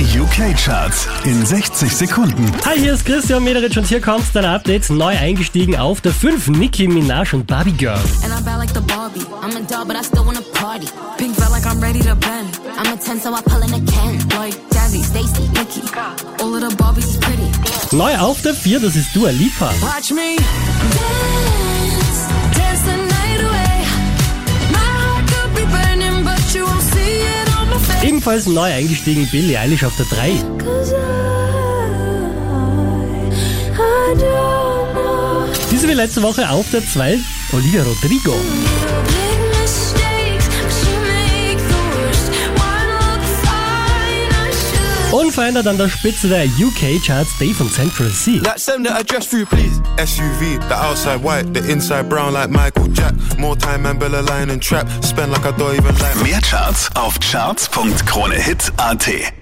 Die UK-Charts in 60 Sekunden. Hi, hier ist Christian Mederich und hier kommt dein Update. Neu eingestiegen auf der 5 Nicki Minaj und Barbie Girl. And I'm bad like the Barbie. I'm a doll, but I still wanna party. Pink felt like I'm ready to bend. I'm a 10, so I pull in a can. Like Jazzy, Stacy, Nicki. All of the Barbies is pretty. Neu auf der 4, das ist Dua Lipa. Watch me dance, Ebenfalls neu eingestiegen Billie Eilish auf der 3. Cause I, I don't know. Diese wie letzte Woche auf der 2 Olivia Rodrigo. Unverändert an der Spitze der UK-Charts Dave von Central C. Like send the address through, please. SUV, the outside white, the inside brown like Michael Jack. More time and Bella Line and Trap. Spend like I don't even like Mehr Charts auf charts.kronehit.at.